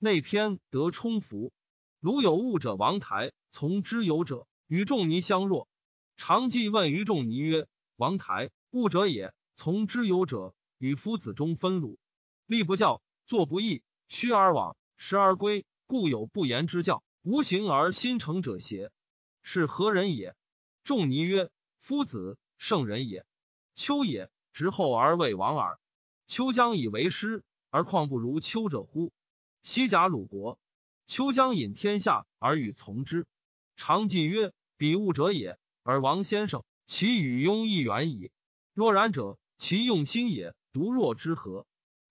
内篇得充符。如有物者，王台从之有者，与仲尼相若。常记问于仲尼曰：“王台，物者也，从之有者，与夫子中分鲁。立不教，坐不义，趋而往，食而归，故有不言之教，无形而心诚者邪？是何人也？”仲尼曰：“夫子，圣人也。丘也，执后而未亡耳。丘将以为师，而况不如丘者乎？西甲鲁国。”秋将引天下而与从之，常记曰：“彼物者也，而王先生其与庸亦远矣。若然者，其用心也，独若之何？”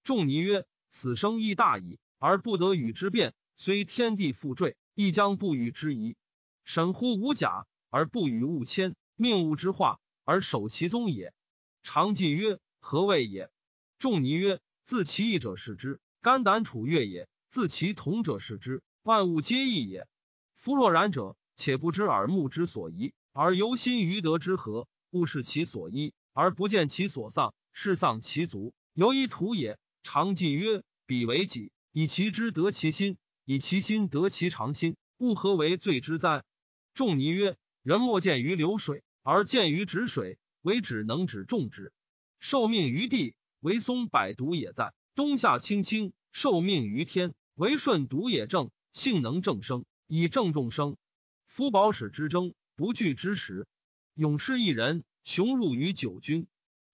仲尼曰：“此生亦大矣，而不得与之辩。虽天地复坠，亦将不与之疑。审乎无甲，而不与物迁；命物之化，而守其宗也。”常记曰：“何谓也？”仲尼曰：“自其义者是之，肝胆处越也；自其同者视之。”万物皆异也。夫若然者，且不知耳目之所宜，而由心于德之和；勿视其所依，而不见其所丧，是丧其足，犹一徒也。常记曰：“彼为己，以其知得其心，以其心得其常心，物何为罪之哉？”仲尼曰：“人莫见于流水，而见于止水。为止能止众之，受命于地，为松柏独也在；冬夏青青，受命于天，为顺独也正。”性能正生，以正众生。夫保使之争，不惧之时。勇士一人，雄入于九军。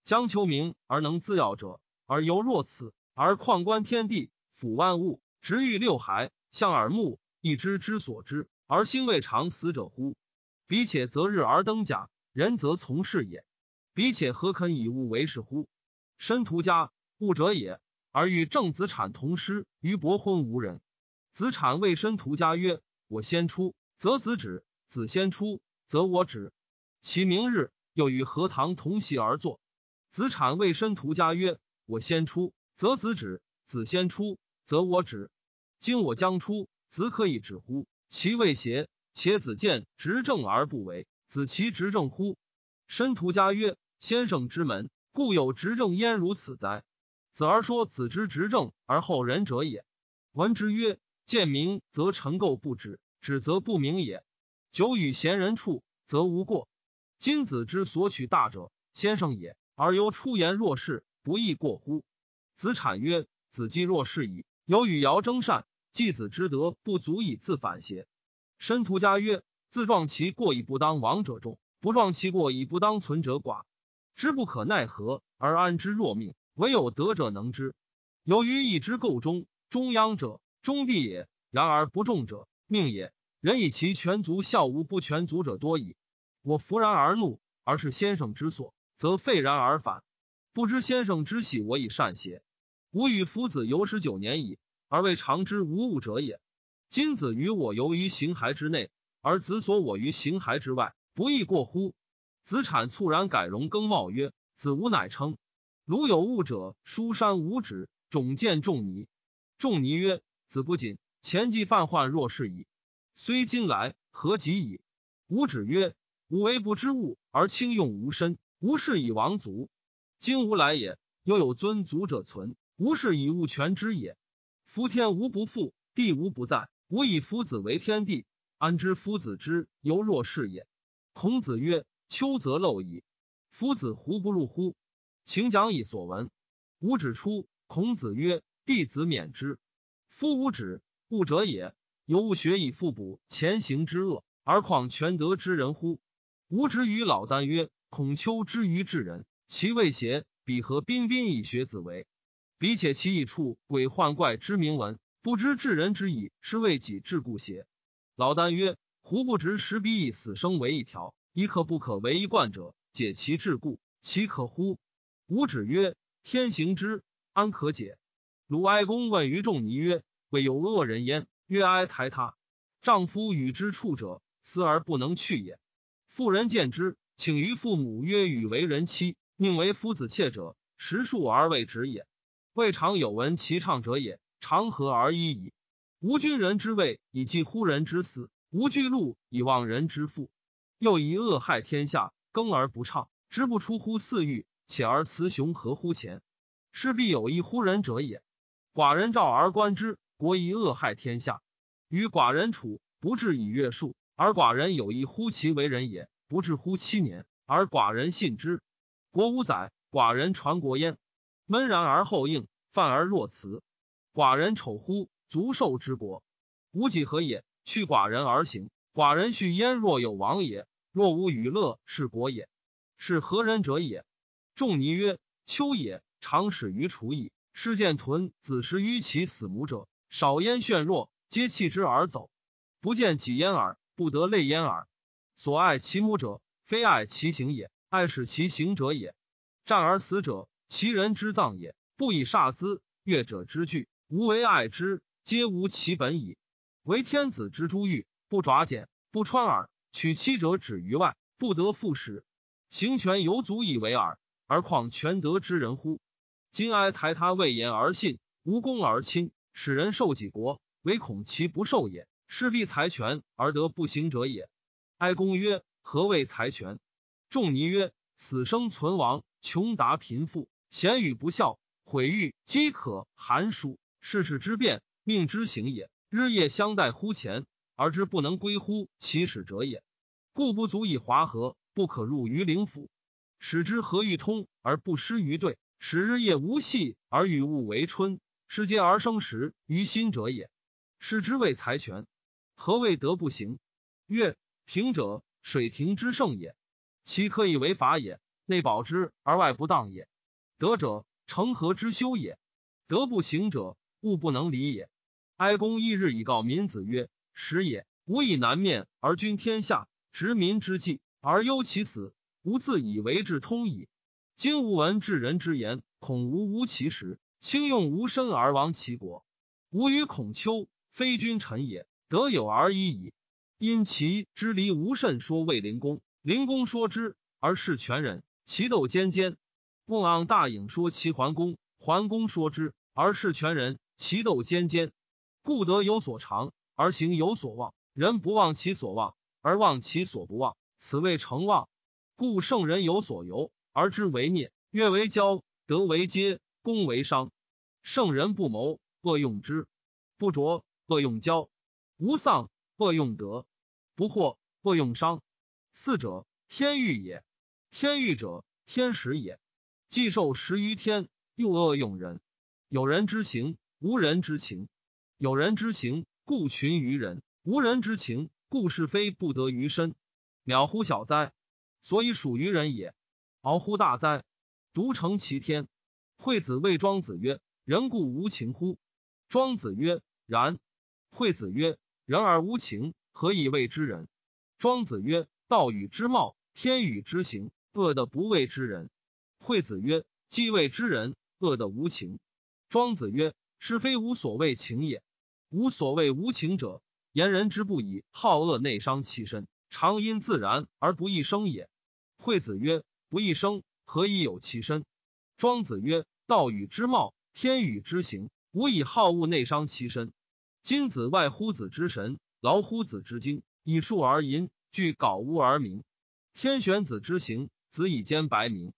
将求名而能自耀者，而犹若此。而况观天地，俯万物，直欲六海，向耳目，一知之所知，而心未尝死者乎？彼且择日而登甲，人则从事也。彼且何肯以物为是乎？申屠家物者也，而与正子产同师于伯昏无人。子产谓申屠家曰：“我先出，则子止；子先出，则我止。”其明日，又与何堂同席而坐。子产谓申屠家曰：“我先出，则子止；子先出，则我止。今我将出，子可以止乎？其未邪？且子见执政而不为，子其执政乎？”申屠家曰：“先生之门，故有执政焉如此哉？”子而说子之执政而后仁者也。闻之曰。见明则臣垢不止，止则不明也。久与贤人处，则无过。今子之所取大者，先生也，而由出言若是，不亦过乎？子产曰：“子既若是矣，有与尧争善，继子之德不足以自反邪？”申屠家曰：“自撞其过以不当亡者众，不撞其过以不当存者寡。知不可奈何而安之若命，唯有德者能之。由于一之构中，中央者。”中地也，然而不重者命也。人以其全足效无不全足者多矣。我弗然而怒，而是先生之所，则废然而反。不知先生之喜我以善邪？吾与夫子游十九年矣，而未尝之无物者也。今子与我游于形骸之内，而子所我于形骸之外，不亦过乎？子产猝然改容更貌曰：“子无乃称。如有物者，书山无止，种见仲尼。仲尼曰。”子不谨，前既犯患若是矣。虽今来，何及矣？吾止曰：吾为不知物而轻用吾身，无是以亡族。今吾来也，又有尊族者存，无是以物全之也。夫天无不复，地无不在，吾以夫子为天地，安知夫子之犹若是也？孔子曰：秋则陋矣。夫子胡不入乎？请讲以所闻。吾指出。孔子曰：弟子免之。夫吾止，物者也。有物学以复补前行之恶，而况全德之人乎？吾止于老聃曰：“孔丘之于智人，其未邪？彼何彬彬以学子为？彼且其以处鬼幻怪之名闻，不知治人之意是为己治故邪？”老聃曰：“胡不执使彼以死生为一条，以可不可为一贯者，解其治故，其可乎？”吾止曰：“天行之，安可解？”鲁哀公问于仲尼曰：“未有恶人焉？”曰：“哀抬他。丈夫与之处者，思而不能去也。妇人见之，请于父母曰：‘与为人妻，宁为夫子妾者，实数而未止也。’未尝有闻其唱者也。长何而已矣？吾君人之位，以继乎人之死；吾居禄以忘人之富。又以恶害天下，耕而不畅，知不出乎四欲，且而雌雄合乎前，是必有一乎人者也。”寡人召而观之，国以恶害天下。与寡人处，不至以月数，而寡人有一乎其为人也；不至乎七年，而寡人信之。国无载，寡人传国焉。闷然而后应，泛而若辞。寡人丑乎？足受之国，无几何也？去寡人而行，寡人续焉若有亡也。若无与乐，是国也。是何人者也？仲尼曰：秋也。常始于楚矣。师见豚子时于其死母者，少焉眩弱，皆弃之而走。不见己焉耳，不得类焉耳。所爱其母者，非爱其行也，爱使其行者也。战而死者，其人之葬也。不以煞资，乐者之惧，无为爱之，皆无其本矣。为天子之珠玉，不爪茧，不穿耳。取妻者止于外，不得复使。行权犹足以为耳，而况全德之人乎？今哀台他未言而信，无功而亲，使人受己国，唯恐其不受也。势必财权而得不行者也。哀公曰：何谓财权？仲尼曰：死生存亡，穷达贫富，贤与不孝，毁誉饥渴寒暑，世事之变，命之行也。日夜相待乎前，而之不能归乎其始者也。故不足以华和，不可入于灵府，使之和欲通而不失于对。使日夜无隙而与物为春，失节而生时于心者也。是之谓财权。何谓德不行？曰：平者，水庭之盛也。其可以为法也，内保之而外不当也。德者，成何之修也。德不行者，物不能理也。哀公一日以告民子曰：时也，吾以南面而君天下，执民之计而忧其死，吾自以为智通矣。今吾闻至人之言，恐无无其实，轻用无身而亡其国。吾与孔丘，非君臣也，得有而已矣。因其之离无甚，说魏灵公，灵公说之而是全人，其斗兼兼。孟昂大隐说其桓公，桓公说之而是全人，其斗兼兼。故德有所长而行有所望，人不忘其所望而忘其所不忘，此谓成望。故圣人有所由。而知为孽，乐为骄，德为阶，功为商。圣人不谋，恶用之；不浊，恶用骄；无丧，恶用德；不惑，恶用商。四者，天欲也。天欲者，天时也。既受食于天，又恶用人。有人之行，无人之情；有人之行，故群于人；无人之情，故是非不得于身。渺乎小哉！所以属于人也。敖乎大哉！独成其天。惠子谓庄子曰：“人固无情乎？”庄子曰：“然。”惠子曰：“人而无情，何以谓之人？”庄子曰：“道与之貌，天与之行，恶的不谓之人。”惠子曰：“既谓之人，恶的无情。”庄子曰：“是非无所谓情也。无所谓无情者，言人之不以好恶内伤其身，常因自然而不易生也。”惠子曰。不一生，何以有其身？庄子曰：“道与之貌，天与之行，无以好恶内伤其身。今子外乎子之神，劳乎子之精，以数而淫，具槁污而名。天选子之行，子以兼白明。